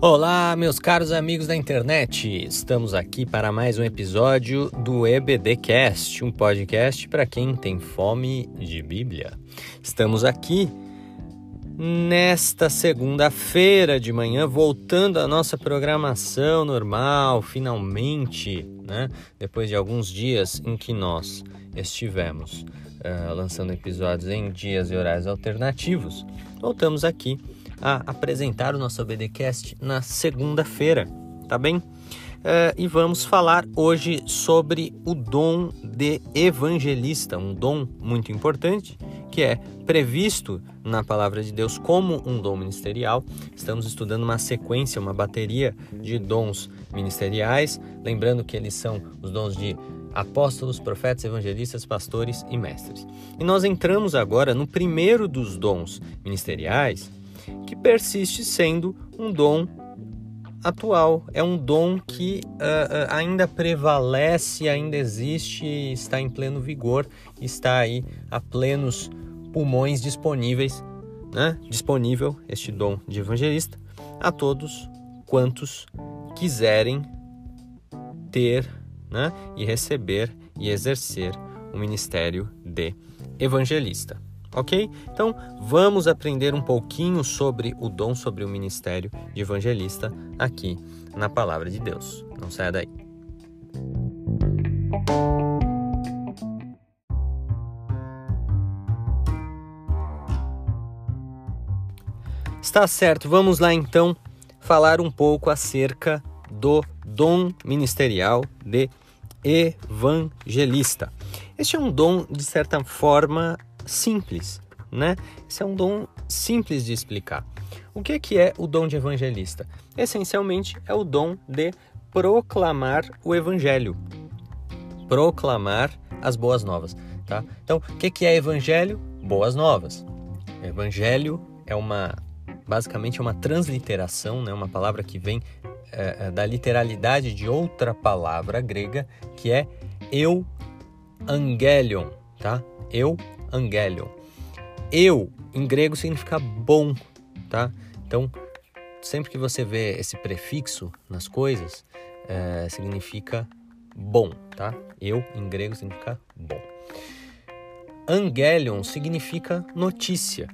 Olá, meus caros amigos da internet! Estamos aqui para mais um episódio do EBDcast, um podcast para quem tem fome de Bíblia. Estamos aqui nesta segunda-feira de manhã, voltando à nossa programação normal, finalmente, né? Depois de alguns dias em que nós estivemos uh, lançando episódios em dias e horários alternativos, voltamos aqui a apresentar o nosso ABDcast na segunda-feira, tá bem? Uh, e vamos falar hoje sobre o dom de evangelista, um dom muito importante que é previsto na palavra de Deus como um dom ministerial. Estamos estudando uma sequência, uma bateria de dons ministeriais, lembrando que eles são os dons de apóstolos, profetas, evangelistas, pastores e mestres. E nós entramos agora no primeiro dos dons ministeriais, que persiste sendo um dom atual, é um dom que uh, ainda prevalece, ainda existe, está em pleno vigor, está aí a plenos pulmões disponíveis, né? disponível este dom de evangelista a todos quantos quiserem ter né? e receber e exercer o ministério de evangelista ok? Então vamos aprender um pouquinho sobre o dom, sobre o ministério de evangelista aqui na Palavra de Deus. Não saia daí. Está certo, vamos lá então falar um pouco acerca do dom ministerial de evangelista. Este é um dom, de certa forma, simples, né? Esse é um dom simples de explicar. O que, que é o dom de evangelista? Essencialmente é o dom de proclamar o evangelho, proclamar as boas novas, tá? Então, o que, que é evangelho? Boas novas. Evangelho é uma, basicamente, é uma transliteração, né? Uma palavra que vem é, da literalidade de outra palavra grega que é eu angelion, tá? Eu angelion. Eu, em grego, significa bom, tá? Então, sempre que você vê esse prefixo nas coisas, é, significa bom, tá? Eu, em grego, significa bom. Angelion significa notícia.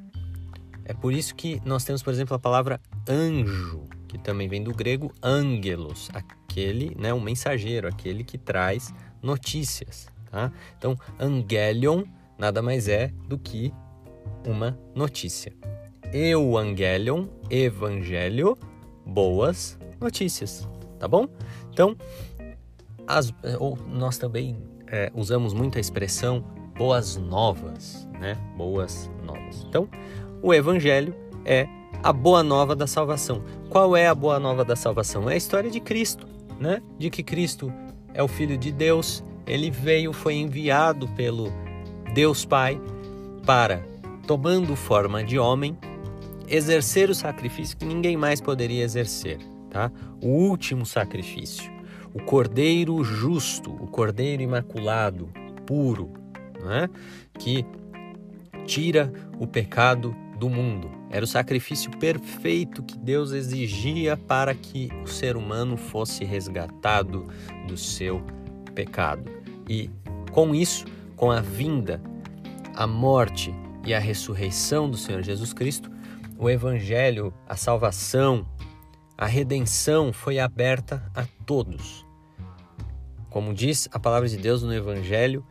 É por isso que nós temos, por exemplo, a palavra anjo, que também vem do grego angelos, aquele, né, um mensageiro, aquele que traz notícias, tá? Então, angelion nada mais é do que uma notícia. Evangelion, evangelho, boas notícias, tá bom? Então, as, ou nós também é, usamos muito a expressão boas novas, né? Boas novas. Então, o evangelho é a boa nova da salvação. Qual é a boa nova da salvação? É a história de Cristo, né? De que Cristo é o Filho de Deus, ele veio, foi enviado pelo Deus Pai para, tomando forma de homem, exercer o sacrifício que ninguém mais poderia exercer, tá? O último sacrifício, o cordeiro justo, o cordeiro imaculado, puro, né? Que tira o pecado do mundo. Era o sacrifício perfeito que Deus exigia para que o ser humano fosse resgatado do seu pecado. E com isso, com a vinda, a morte e a ressurreição do Senhor Jesus Cristo, o Evangelho, a salvação, a redenção foi aberta a todos. Como diz a palavra de Deus no Evangelho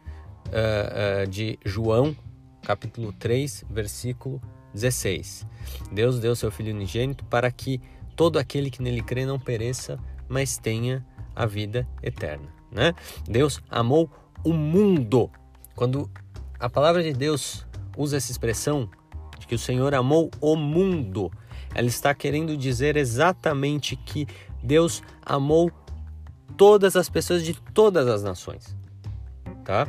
uh, uh, de João, capítulo 3, versículo 16. Deus deu seu Filho unigênito para que todo aquele que nele crê não pereça, mas tenha a vida eterna. Né? Deus amou o mundo quando a palavra de Deus usa essa expressão de que o Senhor amou o mundo, ela está querendo dizer exatamente que Deus amou todas as pessoas de todas as nações, tá?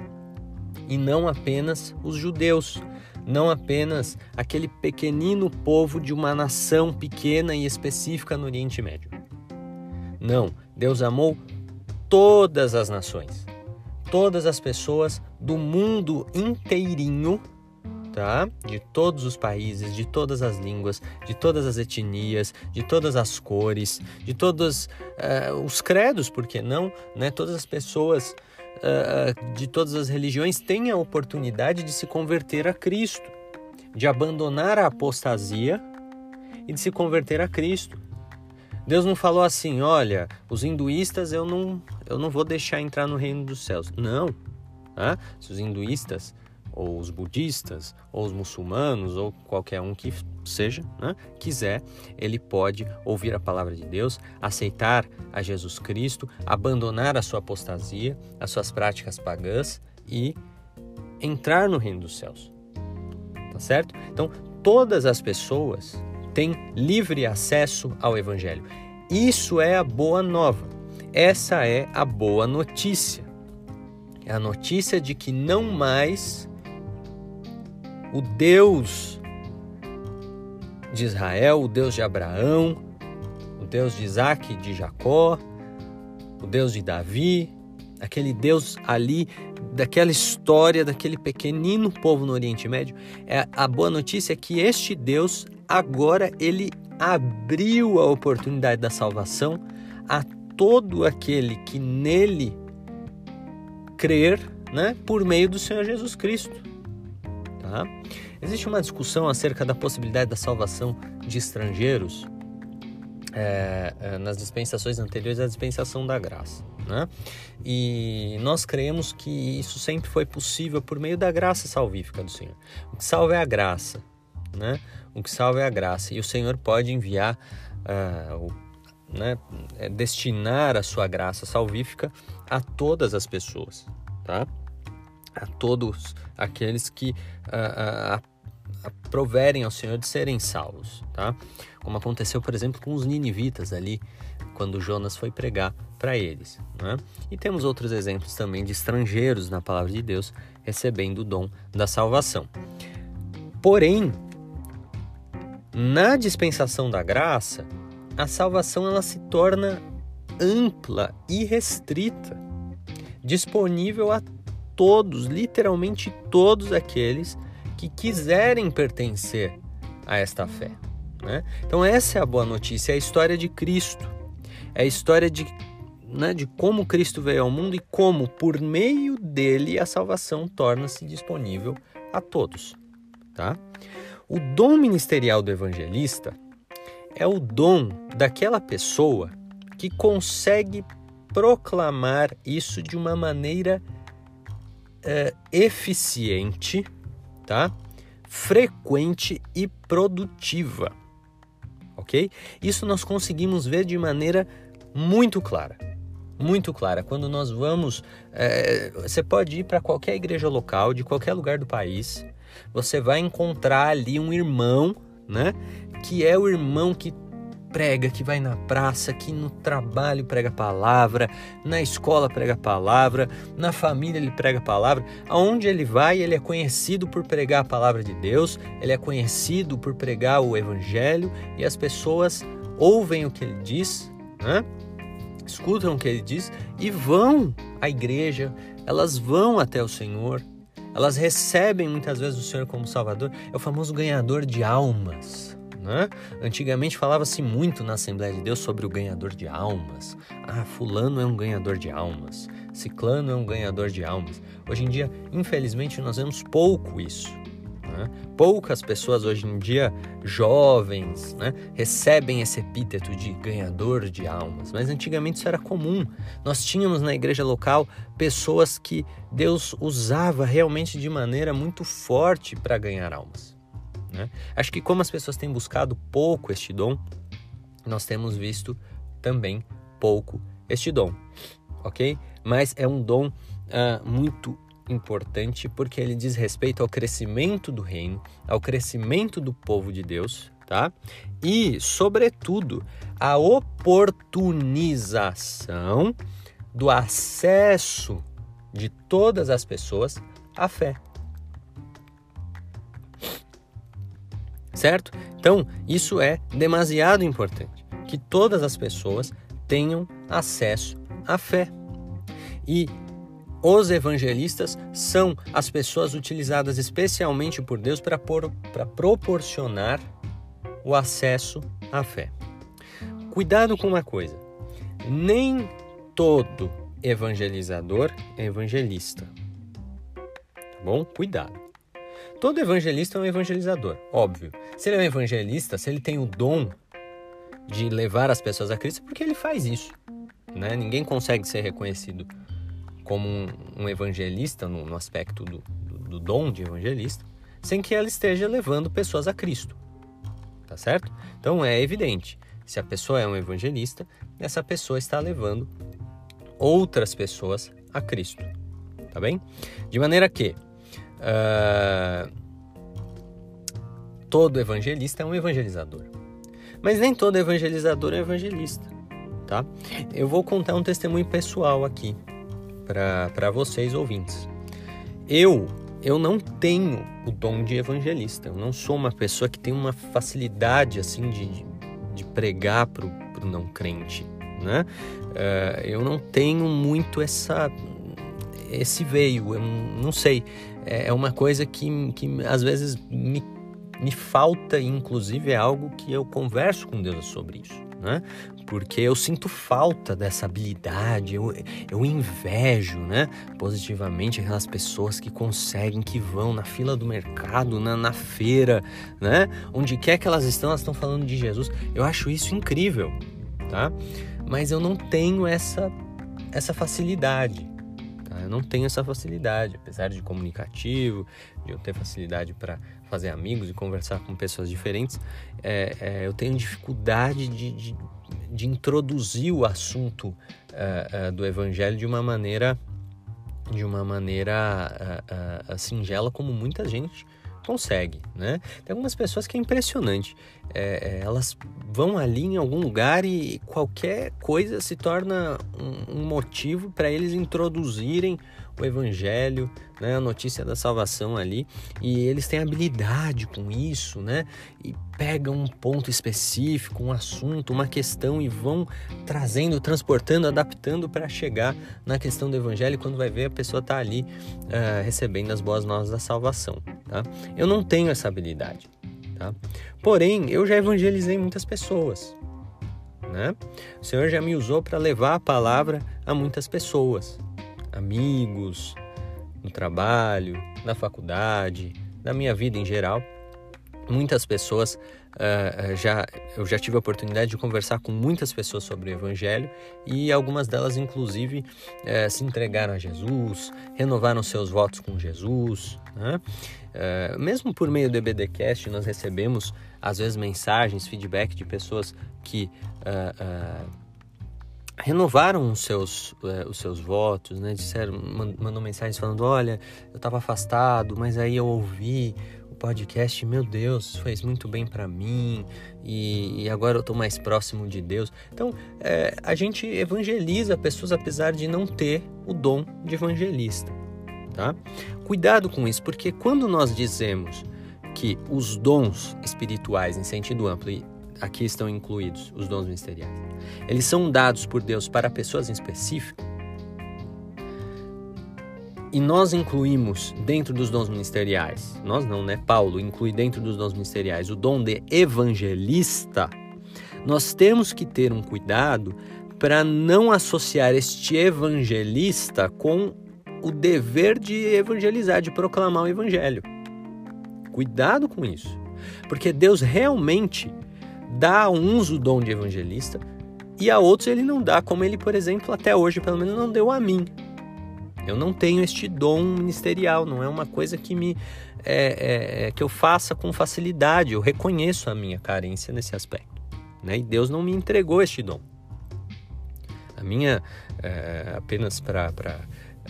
E não apenas os judeus, não apenas aquele pequenino povo de uma nação pequena e específica no Oriente Médio. Não, Deus amou todas as nações todas as pessoas do mundo inteirinho, tá? De todos os países, de todas as línguas, de todas as etnias, de todas as cores, de todos uh, os credos, por que não? Né? Todas as pessoas uh, de todas as religiões têm a oportunidade de se converter a Cristo, de abandonar a apostasia e de se converter a Cristo. Deus não falou assim, olha, os hinduístas eu não, eu não vou deixar entrar no reino dos céus. Não. Se os hinduístas ou os budistas, ou os muçulmanos, ou qualquer um que seja, né, quiser, ele pode ouvir a palavra de Deus, aceitar a Jesus Cristo, abandonar a sua apostasia, as suas práticas pagãs e entrar no reino dos céus. Tá certo? Então, todas as pessoas têm livre acesso ao evangelho. Isso é a boa nova. Essa é a boa notícia. É a notícia de que não mais o Deus de Israel, o Deus de Abraão, o Deus de Isaac, de Jacó, o Deus de Davi, aquele Deus ali, daquela história, daquele pequenino povo no Oriente Médio. É, a boa notícia é que este Deus, agora, ele abriu a oportunidade da salvação a todo aquele que nele crer, né, por meio do Senhor Jesus Cristo. Tá? Existe uma discussão acerca da possibilidade da salvação de estrangeiros é, é, nas dispensações anteriores à dispensação da graça. Né? E nós creemos que isso sempre foi possível por meio da graça salvífica do Senhor. O que salva é a graça. Né? O que salva é a graça. E o Senhor pode enviar, uh, o, né, é, destinar a sua graça salvífica a todas as pessoas. Tá? a todos aqueles que uh, uh, proverem ao Senhor de serem salvos, tá? Como aconteceu, por exemplo, com os ninivitas ali, quando Jonas foi pregar para eles. Né? E temos outros exemplos também de estrangeiros na palavra de Deus recebendo o dom da salvação. Porém, na dispensação da graça, a salvação ela se torna ampla e restrita, disponível a todos, literalmente todos aqueles que quiserem pertencer a esta fé. Né? Então, essa é a boa notícia, é a história de Cristo, é a história de, né, de como Cristo veio ao mundo e como, por meio dele, a salvação torna-se disponível a todos. Tá? O dom ministerial do evangelista é o dom daquela pessoa que consegue proclamar isso de uma maneira é, eficiente, tá? frequente e produtiva. Ok? Isso nós conseguimos ver de maneira muito clara. Muito clara. Quando nós vamos. É, você pode ir para qualquer igreja local, de qualquer lugar do país, você vai encontrar ali um irmão, né? Que é o irmão que prega, que vai na praça, que no trabalho prega a palavra, na escola prega a palavra, na família ele prega a palavra. Aonde ele vai, ele é conhecido por pregar a palavra de Deus, ele é conhecido por pregar o evangelho e as pessoas ouvem o que ele diz, né? escutam o que ele diz e vão à igreja, elas vão até o Senhor, elas recebem muitas vezes o Senhor como Salvador, é o famoso ganhador de almas. Né? Antigamente falava-se muito na Assembleia de Deus sobre o ganhador de almas. Ah, fulano é um ganhador de almas, ciclano é um ganhador de almas. Hoje em dia, infelizmente, nós vemos pouco isso. Né? Poucas pessoas hoje em dia, jovens, né, recebem esse epíteto de ganhador de almas, mas antigamente isso era comum. Nós tínhamos na igreja local pessoas que Deus usava realmente de maneira muito forte para ganhar almas. Né? Acho que como as pessoas têm buscado pouco este dom, nós temos visto também pouco este dom, ok? Mas é um dom uh, muito importante porque ele diz respeito ao crescimento do reino, ao crescimento do povo de Deus, tá? E, sobretudo, a oportunização do acesso de todas as pessoas à fé. Certo? Então, isso é demasiado importante, que todas as pessoas tenham acesso à fé. E os evangelistas são as pessoas utilizadas especialmente por Deus para proporcionar o acesso à fé. Cuidado com uma coisa: nem todo evangelizador é evangelista. Tá bom? Cuidado. Todo evangelista é um evangelizador, óbvio. Se ele é um evangelista, se ele tem o dom de levar as pessoas a Cristo, é porque ele faz isso. Né? Ninguém consegue ser reconhecido como um, um evangelista, no, no aspecto do, do, do, dom de evangelista, sem que ela esteja levando pessoas a Cristo. Tá certo? Então é evidente, se a pessoa é um evangelista, essa pessoa está levando outras pessoas a Cristo. Tá bem? De maneira que uh, todo evangelista é um evangelizador. Mas nem todo evangelizador é evangelista, tá? Eu vou contar um testemunho pessoal aqui para vocês ouvintes. Eu eu não tenho o dom de evangelista. Eu não sou uma pessoa que tem uma facilidade assim de, de pregar para o não crente, né? Uh, eu não tenho muito essa esse veio. Eu não sei. É, é uma coisa que, que às vezes me, me falta, inclusive é algo que eu converso com Deus sobre isso né? Porque eu sinto falta dessa habilidade, eu, eu invejo, né? Positivamente aquelas pessoas que conseguem, que vão na fila do mercado, na, na feira, né? Onde quer que elas estão, elas estão falando de Jesus. Eu acho isso incrível, tá? Mas eu não tenho essa, essa facilidade. Eu não tenho essa facilidade, apesar de comunicativo, de eu ter facilidade para fazer amigos e conversar com pessoas diferentes, é, é, eu tenho dificuldade de, de, de, introduzir o assunto é, é do evangelho de uma maneira de uma maneira é, é, singela como muita gente consegue, né? Tem algumas pessoas que é impressionante. É, elas vão ali em algum lugar e qualquer coisa se torna um, um motivo para eles introduzirem o evangelho, né, a notícia da salvação ali, e eles têm habilidade com isso, né? E pegam um ponto específico, um assunto, uma questão e vão trazendo, transportando, adaptando para chegar na questão do evangelho. Quando vai ver, a pessoa está ali uh, recebendo as boas novas da salvação, tá? Eu não tenho essa habilidade, tá? Porém, eu já evangelizei muitas pessoas. Né? O Senhor já me usou para levar a palavra a muitas pessoas amigos, no trabalho, na faculdade, na minha vida em geral. Muitas pessoas uh, já eu já tive a oportunidade de conversar com muitas pessoas sobre o Evangelho e algumas delas inclusive uh, se entregaram a Jesus, renovaram seus votos com Jesus. Né? Uh, mesmo por meio do EBDcast nós recebemos às vezes mensagens, feedback de pessoas que renovaram os seus, é, os seus votos, né? Disseram, mandou mensagens falando, olha, eu estava afastado, mas aí eu ouvi o podcast, meu Deus, fez muito bem para mim e, e, agora eu estou mais próximo de Deus. Então, é, a gente evangeliza pessoas apesar de não ter o dom de evangelista, tá? Cuidado com isso, porque quando nós dizemos que os dons espirituais em sentido amplo e aqui estão incluídos os dons ministeriais. Eles são dados por Deus para pessoas em específico. E nós incluímos dentro dos dons ministeriais, nós não, né? Paulo inclui dentro dos dons ministeriais o dom de evangelista. Nós temos que ter um cuidado para não associar este evangelista com o dever de evangelizar, de proclamar o evangelho. Cuidado com isso. Porque Deus realmente dá a uns o dom de evangelista e a outros ele não dá, como ele, por exemplo, até hoje pelo menos não deu a mim. Eu não tenho este dom ministerial, não é uma coisa que me é, é, é, que eu faça com facilidade. Eu reconheço a minha carência nesse aspecto, né? E Deus não me entregou este dom. A minha é, apenas para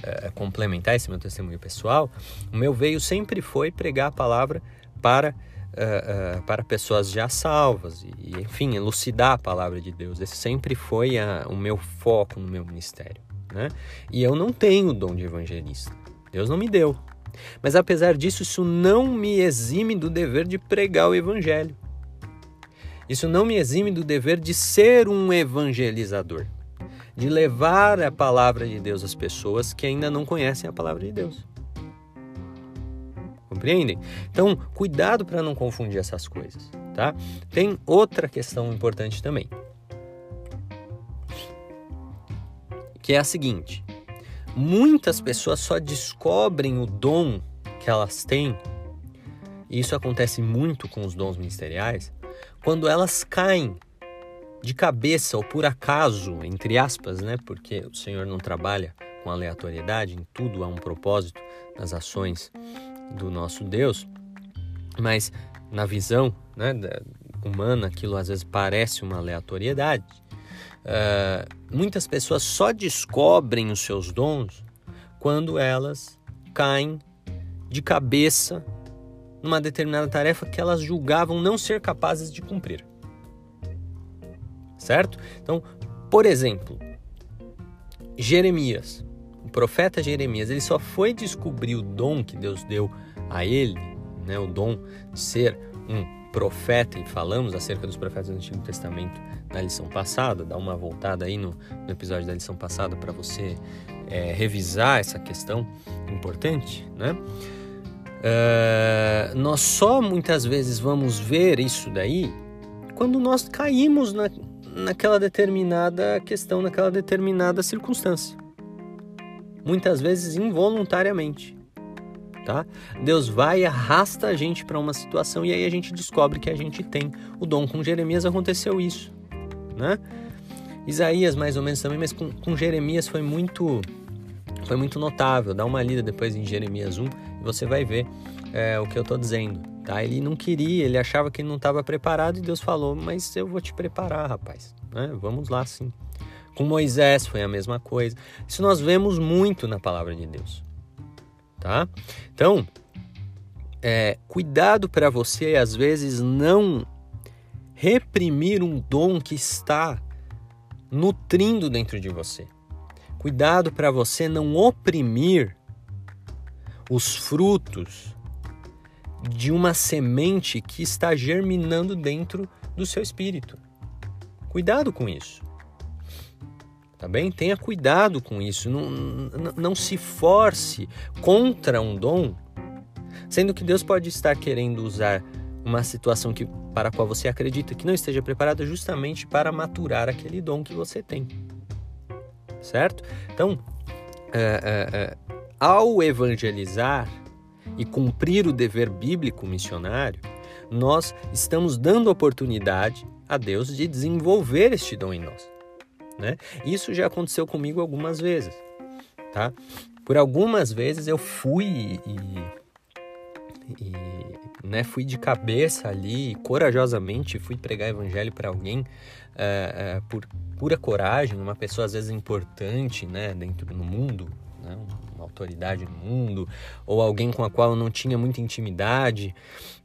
é, complementar esse meu testemunho pessoal, o meu veio sempre foi pregar a palavra para uh, para pessoas já salvas e, enfim, elucidar a palavra de Deus. Esse sempre foi a, o meu foco no meu ministério. Né? E eu não tenho o dom de evangelista. Deus não me deu. Mas apesar disso, isso não me exime do dever de pregar o evangelho. Isso não me exime do dever de ser um evangelizador. de levar a palavra de Deus às pessoas que ainda não conhecem a palavra de Deus. Compreendem? Então, cuidado para não confundir essas coisas, tá? Tem outra questão importante também. Que é a seguinte: muitas pessoas só descobrem o dom que elas têm, e isso acontece muito com os dons ministeriais, quando elas caem de cabeça ou por acaso, entre aspas, né? Porque o Senhor não trabalha com aleatoriedade, em tudo há um propósito nas ações do nosso Deus, mas na visão né, humana aquilo às vezes parece uma aleatoriedade. Uh, muitas pessoas só descobrem os seus dons quando elas caem de cabeça numa determinada tarefa que elas julgavam não ser capazes de cumprir certo? Então, por exemplo, Jeremias, profeta Jeremias, ele só foi descobrir o dom que Deus deu a ele, né, o dom de ser um profeta, e falamos acerca dos profetas do Antigo Testamento na lição passada, dá uma voltada aí no, no episódio da lição passada para você é, revisar essa questão importante, né? Uh, nós só muitas vezes vamos ver isso daí quando nós caímos na, naquela determinada questão, naquela determinada circunstância. Muitas vezes involuntariamente. Tá? Deus vai e arrasta a gente para uma situação e aí a gente descobre que a gente tem o dom. Com Jeremias aconteceu isso, né? Isaías mais ou menos também, mas com, com Jeremias foi muito foi muito notável. Dá uma lida depois em Jeremias 1 e você vai ver é, o que eu estou dizendo. Tá? Ele não queria, ele achava que ele não estava preparado e Deus falou: Mas eu vou te preparar, rapaz. Né? Vamos lá sim. Com Moisés foi a mesma coisa. Isso nós vemos muito na palavra de Deus. Tá? Então, é, cuidado para você, às vezes, não reprimir um dom que está nutrindo dentro de você. Cuidado para você não oprimir os frutos de uma semente que está germinando dentro do seu espírito. Cuidado com isso. Tá bem? Tenha cuidado com isso. Não, não, não se force contra um dom, sendo que Deus pode estar querendo usar uma situação que, para a qual você acredita que não esteja preparada justamente para maturar aquele dom que você tem. Certo? Então, é, é, é, ao evangelizar, e cumprir o dever bíblico missionário, nós estamos dando oportunidade a Deus de desenvolver este dom em nós. Né? Isso já aconteceu comigo algumas vezes. Tá? Por algumas vezes eu fui e, e né, fui de cabeça ali, corajosamente fui pregar evangelho para alguém é, é, por pura coragem, uma pessoa às vezes importante né, dentro do mundo, né, uma autoridade no mundo, ou alguém com a qual eu não tinha muita intimidade.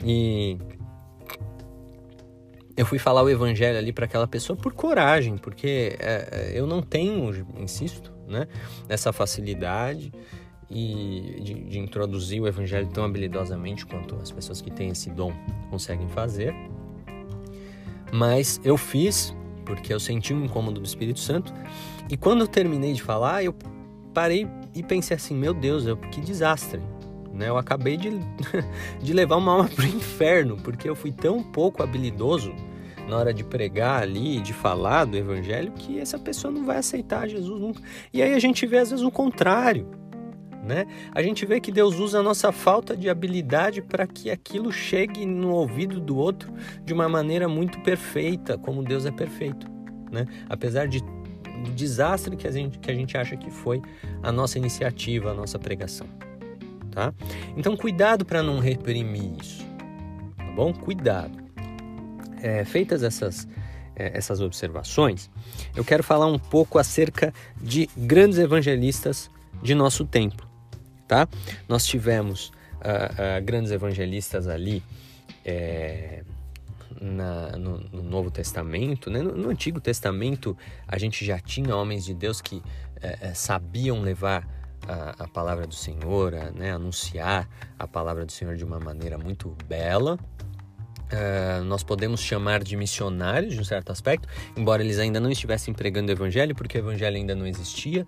E eu fui falar o evangelho ali para aquela pessoa por coragem, porque é, eu não tenho, insisto, né, essa facilidade e de, de, introduzir o evangelho tão habilidosamente quanto as pessoas que têm esse dom conseguem fazer. Mas eu fiz porque eu senti um incômodo do Espírito Santo e quando eu terminei de falar, eu parei e pensei assim, meu Deus, que desastre. Né? Eu acabei de, de levar uma alma para o inferno, porque eu fui tão pouco habilidoso na hora de pregar ali, de falar do evangelho, que essa pessoa não vai aceitar Jesus nunca. E aí a gente vê às vezes o contrário. Né? A gente vê que Deus usa a nossa falta de habilidade para que aquilo chegue no ouvido do outro de uma maneira muito perfeita, como Deus é perfeito. Né? Apesar de do desastre que a, gente, que a gente acha que foi a nossa iniciativa, a nossa pregação. Tá? Então, cuidado para não reprimir isso. Tá bom? Cuidado. É, feitas essas, é, essas observações, eu quero falar um pouco acerca de grandes evangelistas de nosso tempo. Tá? Nós tivemos uh, uh, grandes evangelistas ali. É, na, no, no, Novo Testamento, né? no, no, Antigo Testamento a gente já tinha homens de Deus que é, é, sabiam levar a, a, palavra do Senhor, a, né? anunciar a palavra do Senhor de uma maneira muito bela, Uh, nós podemos chamar de missionários, de um certo aspecto, embora eles ainda não estivessem pregando o evangelho, porque o evangelho ainda não existia,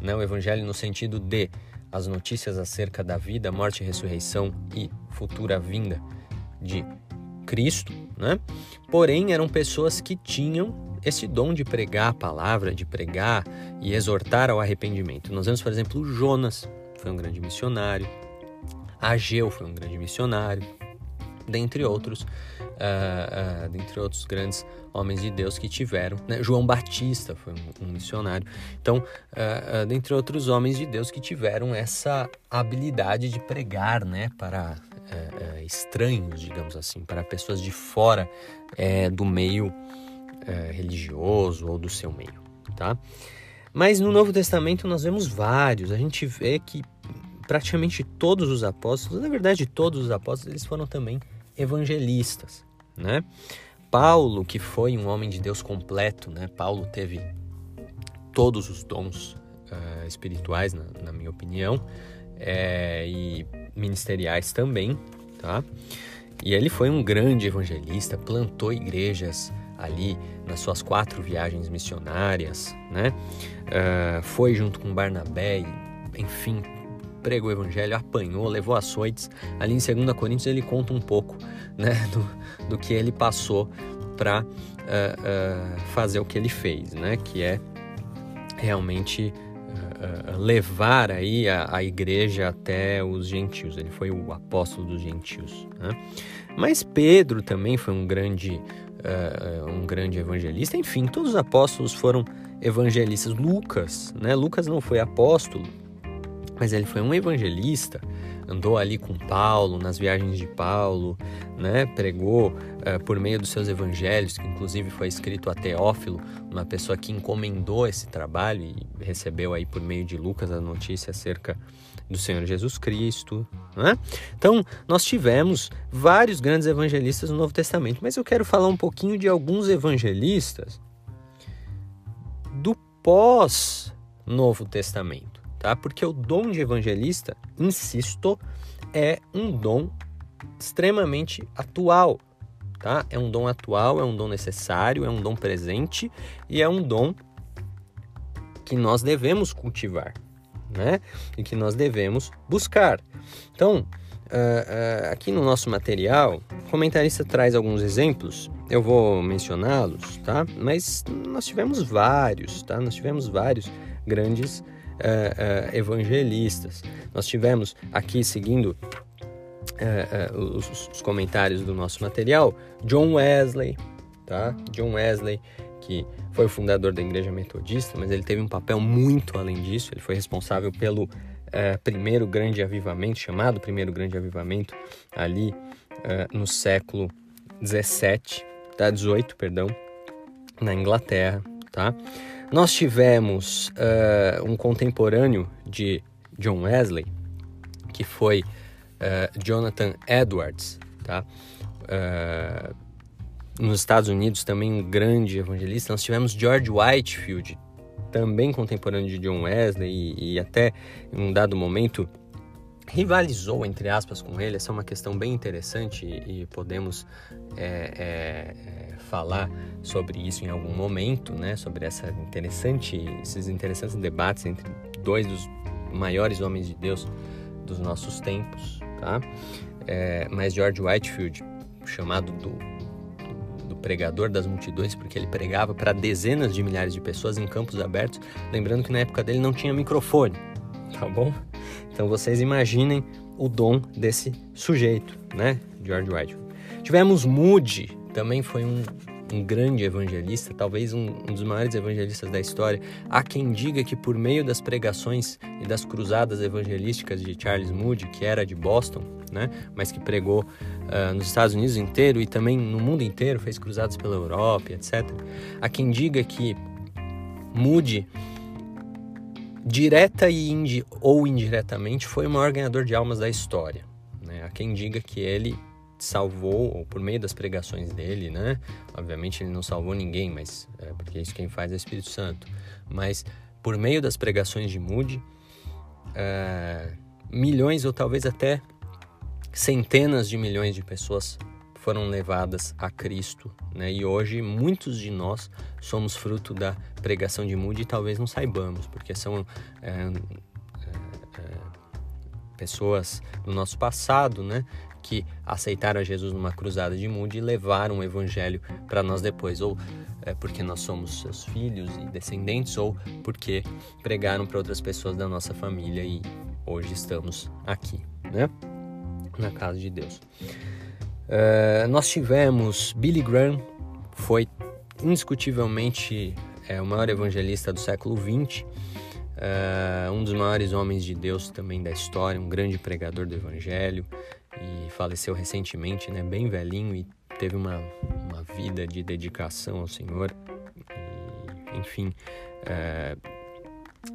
né? o evangelho no sentido de as notícias acerca da vida, morte, ressurreição e futura vinda de Cristo, né? Porém, eram pessoas que tinham esse dom de pregar a palavra, de pregar e exortar ao arrependimento. Nós vemos, por exemplo, Jonas, foi um grande missionário, Ageu foi um grande missionário, dentre outros, uh, uh, dentre outros grandes homens de Deus que tiveram. Né? João Batista foi um, um missionário. Então, uh, dentre outros homens de Deus que tiveram essa habilidade de pregar, né, para estranhos, digamos assim, para pessoas de fora do meio religioso ou do seu meio, tá? Mas no Novo Testamento nós vemos vários. A gente vê que praticamente todos os apóstolos, na verdade todos os apóstolos, eles foram também evangelistas, né? Paulo, que foi um homem de Deus completo, né? Paulo teve todos os dons uh, espirituais, na, na, minha opinião, é, e ministeriais também, tá? E ele foi um grande evangelista, plantou igrejas ali nas suas quatro viagens missionárias, né? Uh, foi junto com Barnabé, enfim, pregou o evangelho, apanhou, levou açoites. Ali em 2 Coríntios ele conta um pouco né, do, do que ele passou para uh, uh, fazer o que ele fez, né, que é realmente uh, levar aí a, a, igreja até os gentios. Ele foi o apóstolo dos gentios. Né? Mas Pedro também foi um grande, um grande evangelista. Enfim, todos os apóstolos foram evangelistas. Lucas, né? Lucas não foi apóstolo, mas ele foi um evangelista, andou ali com Paulo, nas viagens de Paulo, né? pregou uh, por meio dos seus evangelhos, que inclusive foi escrito a Teófilo, uma pessoa que encomendou esse trabalho e recebeu aí por meio de Lucas a notícia acerca do Senhor Jesus Cristo. Né? Então, nós tivemos vários grandes evangelistas no Novo Testamento, mas eu quero falar um pouquinho de alguns evangelistas do pós-Novo Testamento tá? Porque o dom de evangelista, insisto, é um dom extremamente atual, tá? É um dom atual, é um dom necessário, é um dom presente e é um dom que nós devemos cultivar, né? E que nós devemos buscar. Então, Uh, uh, aqui no nosso material, o comentarista traz alguns exemplos, eu vou mencioná-los, tá? Mas nós tivemos vários, tá? Nós tivemos vários grandes uh, evangelistas. Nós tivemos aqui, seguindo uh, os, os, comentários do nosso material, John Wesley, tá? John Wesley, que foi o fundador da Igreja Metodista, mas ele teve um papel muito além disso. Ele foi responsável pelo primeiro grande avivamento, chamado primeiro grande avivamento, ali no século 17, tá? 18, perdão, na Inglaterra, tá? Nós tivemos uh, um contemporâneo de John Wesley, que foi uh, Jonathan Edwards, tá? Uh, nos Estados Unidos também um grande evangelista. Nós tivemos George Whitefield, também contemporâneo de John Wesley e, e até em um dado momento rivalizou, entre aspas, com ele. Essa é uma questão bem interessante e, podemos é, é, é, falar sobre isso em algum momento, né? Sobre essa interessante, esses interessantes debates entre dois dos maiores homens de Deus dos nossos tempos, tá? É, mas George Whitefield, chamado do, do pregador das multidões, porque ele pregava para dezenas de milhares de pessoas em campos abertos, lembrando que na época dele não tinha microfone, tá bom? Então vocês imaginem o dom desse sujeito, né? George White. Tivemos Moody, também foi um, um grande evangelista, talvez um, um, dos maiores evangelistas da história. Há quem diga que por meio das pregações e das cruzadas evangelísticas de Charles Moody, que era de Boston, né, mas que pregou uh, nos Estados Unidos inteiro e também no mundo inteiro, fez cruzadas pela Europa, etc. Há quem diga que Moody direta e indi ou indiretamente, foi o maior ganhador de almas da história. Né? Há quem diga que ele salvou, ou por meio das pregações dele, né? Obviamente ele não salvou ninguém, mas é, porque isso quem faz é o Espírito Santo. Mas por meio das pregações de Moody, é, milhões ou talvez até centenas de milhões de pessoas foram levadas a Cristo, né? E hoje muitos de nós somos fruto da pregação de Moody e talvez não saibamos, porque são é, é, é, pessoas do nosso passado, né? Que aceitaram a Jesus numa cruzada de Moody e levaram o evangelho para nós depois, ou é, porque nós somos seus filhos e descendentes, ou porque pregaram para outras pessoas da nossa família e hoje estamos aqui, né? Na casa de Deus. Uh, nós tivemos Billy Graham, foi indiscutivelmente é, o maior evangelista do século XX, uh, um dos maiores homens de Deus também da história, um grande pregador do evangelho e faleceu recentemente, né, bem velhinho e teve uma, uma vida de dedicação ao Senhor. Enfim,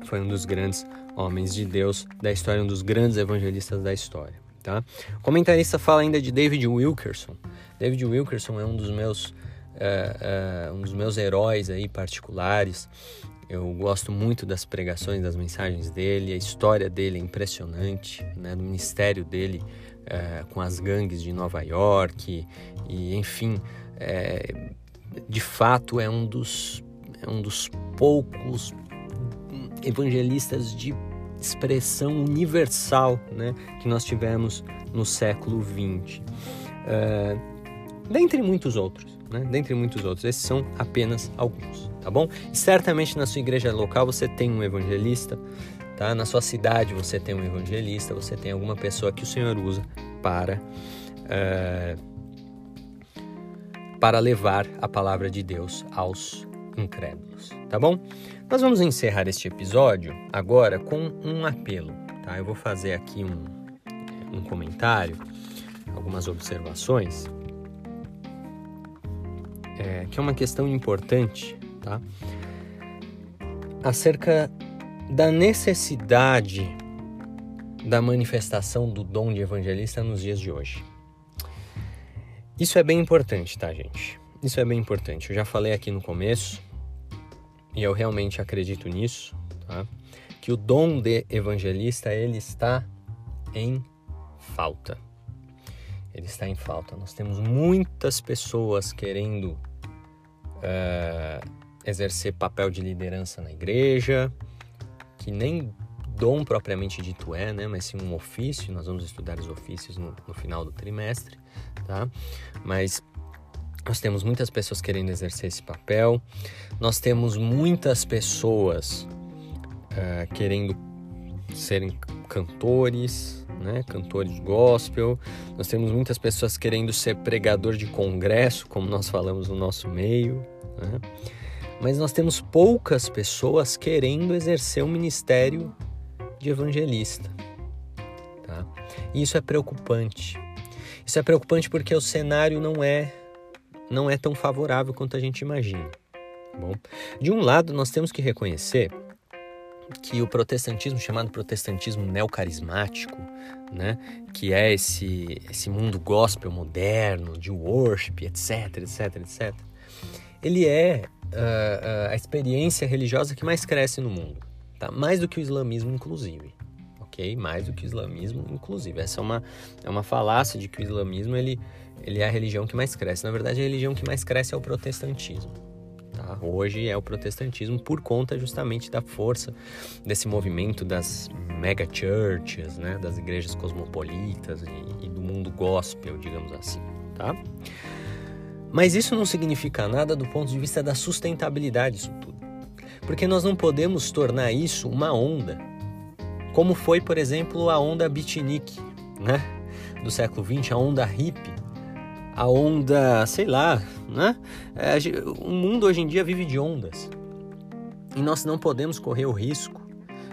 foi um dos grandes homens de Deus da história, um dos grandes evangelistas da história. Tá? O comentarista fala ainda de David Wilkerson. David Wilkerson é um dos meus, uh, um dos meus heróis aí particulares. Eu gosto muito das pregações, das mensagens dele. A história dele é impressionante, né? do ministério dele uh, com as gangues de Nova York. E, e enfim, é, de fato é um dos, é um dos poucos evangelistas de expressão universal né, que nós tivemos no século XX. Uh, dentre muitos outros, né? Dentre muitos outros, esses são apenas alguns, tá bom? E certamente na sua igreja local você tem um evangelista, tá? Na sua cidade você tem um evangelista, você tem alguma pessoa que o Senhor usa para uh, para levar a palavra de Deus aos incrédulos, tá bom? Nós vamos encerrar este episódio agora com um apelo, tá? Eu vou fazer aqui um, um comentário, algumas observações, é, que é uma questão importante, tá? Acerca da necessidade da manifestação do dom de evangelista nos dias de hoje. Isso é bem importante, tá, gente? Isso é bem importante. Eu já falei aqui no começo, e eu realmente acredito nisso, tá? que o dom de evangelista ele está em falta. Ele está em falta. Nós temos muitas pessoas querendo uh, exercer papel de liderança na igreja, que nem dom propriamente dito é, né? Mas sim um ofício. Nós vamos estudar os ofícios no, no final do trimestre, tá? Mas nós temos muitas pessoas querendo exercer esse papel, nós temos muitas pessoas uh, querendo serem cantores, né? cantores gospel, nós temos muitas pessoas querendo ser pregador de congresso, como nós falamos no nosso meio, né? mas nós temos poucas pessoas querendo exercer o um ministério de evangelista. Tá? E isso é preocupante. Isso é preocupante porque o cenário não é não é tão favorável quanto a gente imagina. Bom, de um lado, nós temos que reconhecer que o protestantismo, chamado protestantismo neocarismático, né, que é esse, esse mundo gospel moderno, de worship, etc, etc, etc, ele é uh, a experiência religiosa que mais cresce no mundo, tá? mais do que o islamismo, inclusive. ok? Mais do que o islamismo, inclusive. Essa é uma, é uma falácia de que o islamismo ele, ele é a religião que mais cresce. Na verdade, a religião que mais cresce é o protestantismo. Tá? Hoje é o protestantismo por conta justamente da força desse movimento das mega churches, né? das igrejas cosmopolitas e, e do mundo gospel, digamos assim. Tá? Mas isso não significa nada do ponto de vista da sustentabilidade disso tudo. Porque nós não podemos tornar isso uma onda, como foi, por exemplo, a onda beatnik, né? do século XX, a onda hippie, a onda, sei lá, né? É, o mundo hoje em dia vive de ondas. E nós não podemos correr o risco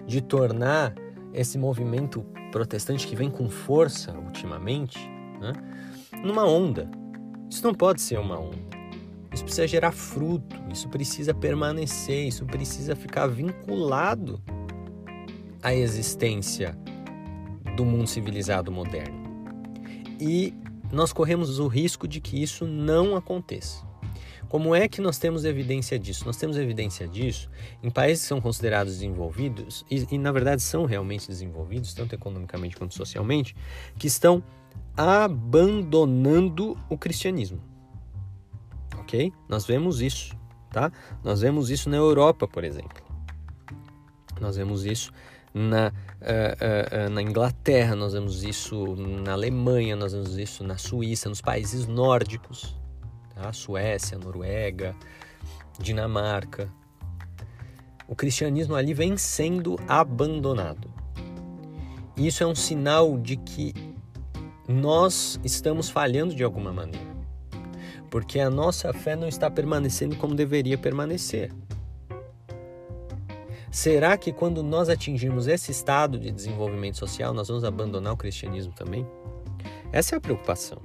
de tornar esse movimento protestante que vem com força ultimamente, né? numa onda. Isso não pode ser uma onda. Isso precisa gerar fruto, isso precisa permanecer, isso precisa ficar vinculado à existência do mundo civilizado moderno. E nós corremos o risco de que isso não aconteça. Como é que nós temos evidência disso? Nós temos evidência disso em países que são considerados desenvolvidos, e, e na verdade são realmente desenvolvidos, tanto economicamente quanto socialmente, que estão abandonando o cristianismo. Ok? Nós vemos isso, tá? Nós vemos isso na Europa, por exemplo. Nós vemos isso na, uh, uh, na Inglaterra, nós vemos isso na Alemanha, nós vemos isso na Suíça, nos países nórdicos, tá? Suécia, Noruega, Dinamarca. O cristianismo ali vem sendo abandonado. Isso é um sinal de que nós estamos falhando de alguma maneira. Porque a nossa fé não está permanecendo como deveria permanecer. Será que quando nós atingirmos esse estado de desenvolvimento social, nós vamos abandonar o cristianismo também? Essa é a preocupação.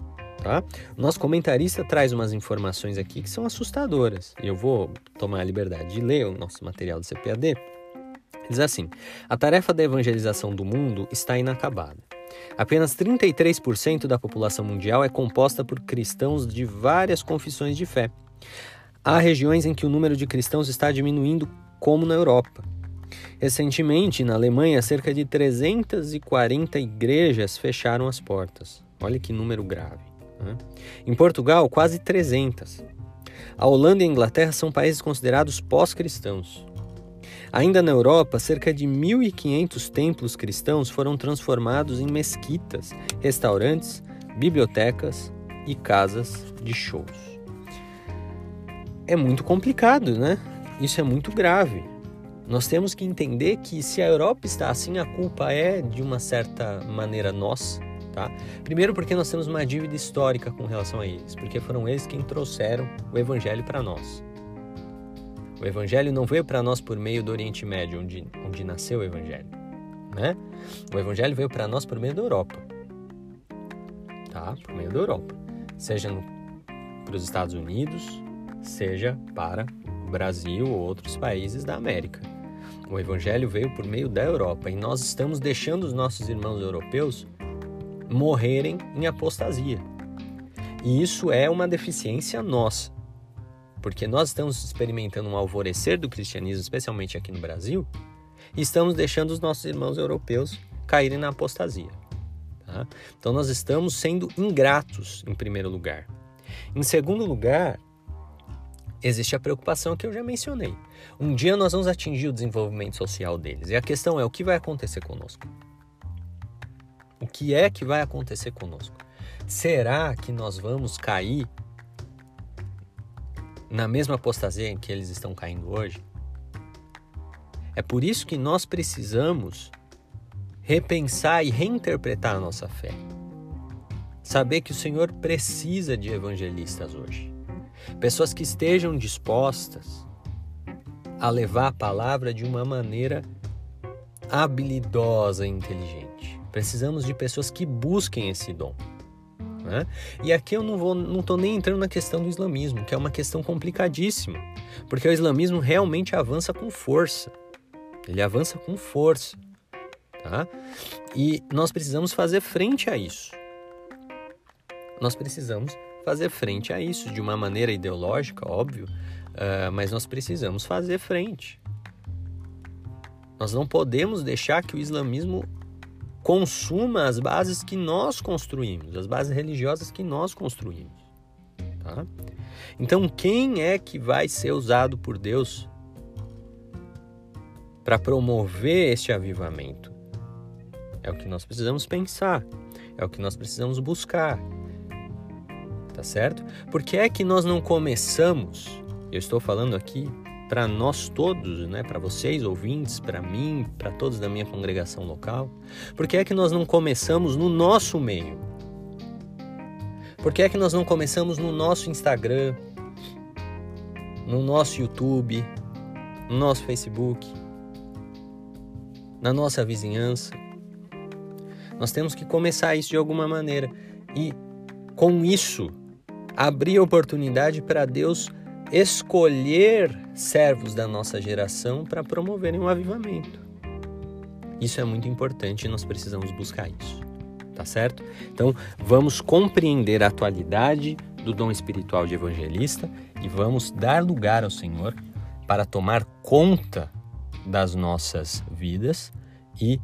Tá? Nosso comentarista traz umas informações aqui que são assustadoras. Eu vou tomar a liberdade de ler o nosso material do CPAD. Diz assim: a tarefa da evangelização do mundo está inacabada. Apenas 33% da população mundial é composta por cristãos de várias confissões de fé. Há regiões em que o número de cristãos está diminuindo, como na Europa. Recentemente, na Alemanha, cerca de 340 igrejas fecharam as portas. Olha que número grave. Né? Em Portugal, quase 300. A Holanda e a Inglaterra são países considerados pós-cristãos. Ainda na Europa, cerca de 1.500 templos cristãos foram transformados em mesquitas, restaurantes, bibliotecas e casas de shows. É muito complicado, né? Isso é muito grave. Nós temos que entender que se a Europa está assim, a culpa é de uma certa maneira nossa, tá? Primeiro porque nós temos uma dívida histórica com relação a eles, porque foram eles quem trouxeram o evangelho para nós. O evangelho não veio para nós por meio do Oriente Médio, onde, onde nasceu o evangelho, né? O evangelho veio para nós por meio da Europa. Tá? Por meio da Europa. Seja para os Estados Unidos, seja para o Brasil ou outros países da América. O Evangelho veio por meio da Europa e nós estamos deixando os nossos irmãos europeus morrerem em apostasia. E isso é uma deficiência nossa, porque nós estamos experimentando um alvorecer do cristianismo, especialmente aqui no Brasil, e estamos deixando os nossos irmãos europeus caírem na apostasia. Tá? Então nós estamos sendo ingratos, em primeiro lugar. Em segundo lugar, existe a preocupação que eu já mencionei. Um dia nós vamos atingir o desenvolvimento social deles. E a questão é: o que vai acontecer conosco? O que é que vai acontecer conosco? Será que nós vamos cair na mesma apostasia em que eles estão caindo hoje? É por isso que nós precisamos repensar e reinterpretar a nossa fé. Saber que o Senhor precisa de evangelistas hoje. Pessoas que estejam dispostas a levar a palavra de uma maneira habilidosa e inteligente. Precisamos de pessoas que busquem esse dom. Né? E aqui eu não vou, não estou nem entrando na questão do islamismo, que é uma questão complicadíssima, porque o islamismo realmente avança com força. Ele avança com força, tá? E nós precisamos fazer frente a isso. Nós precisamos fazer frente a isso de uma maneira ideológica, óbvio, uh, mas nós precisamos fazer frente. Nós não podemos deixar que o islamismo consuma as bases que nós construímos, as bases religiosas que nós construímos. Tá? Então, quem é que vai ser usado por Deus para promover este avivamento? É o que nós precisamos pensar, é o que nós precisamos buscar tá certo? Por que é que nós não começamos? Eu estou falando aqui para nós todos, né, para vocês ouvintes, para mim, para todos da minha congregação local. Por que é que nós não começamos no nosso meio? Por que é que nós não começamos no nosso Instagram, no nosso YouTube, no nosso Facebook, na nossa vizinhança? Nós temos que começar isso de alguma maneira. E com isso, abrir oportunidade para Deus escolher servos da nossa geração para promoverem um avivamento. Isso é muito importante e nós precisamos buscar isso. Tá certo? Então, vamos compreender a atualidade do dom espiritual de evangelista e vamos dar lugar ao Senhor para tomar conta das nossas vidas e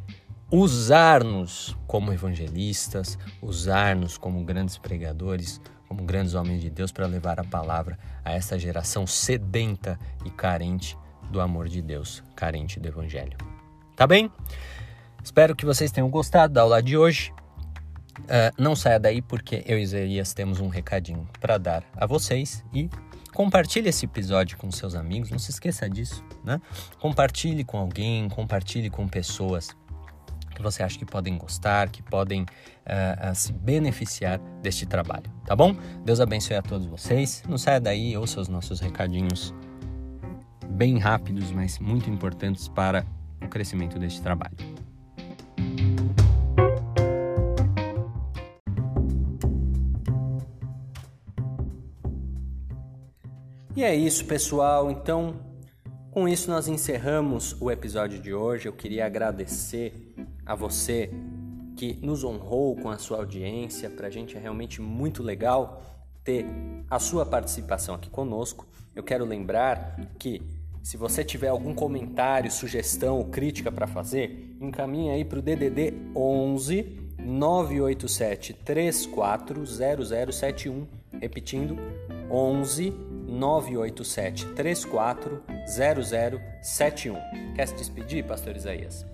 usar-nos como evangelistas, usar-nos como grandes pregadores, como grandes homens de Deus para levar a palavra a essa geração sedenta e carente do amor de Deus, carente do evangelho. Tá bem? Espero que vocês tenham gostado da aula de hoje. Uh, não saia daí porque eu e Isaías temos um recadinho para dar a vocês e compartilhe esse episódio com seus amigos, não se esqueça disso, né? Compartilhe com alguém, compartilhe com pessoas que você acha que podem gostar, que podem uh, uh, se beneficiar deste trabalho, tá bom? Deus abençoe a todos vocês. Não saia daí, ouça os nossos recadinhos bem rápidos, mas muito importantes para o crescimento deste trabalho. E é isso, pessoal. Então, com isso nós encerramos o episódio de hoje. Eu queria agradecer a você que nos honrou com a sua audiência. Para a gente é realmente muito legal ter a sua participação aqui conosco. Eu quero lembrar que se você tiver algum comentário, sugestão ou crítica para fazer, encaminhe aí para o DDD 11 987 340071, repetindo 11 987 34 0071. Quer se despedir, pastor Isaías?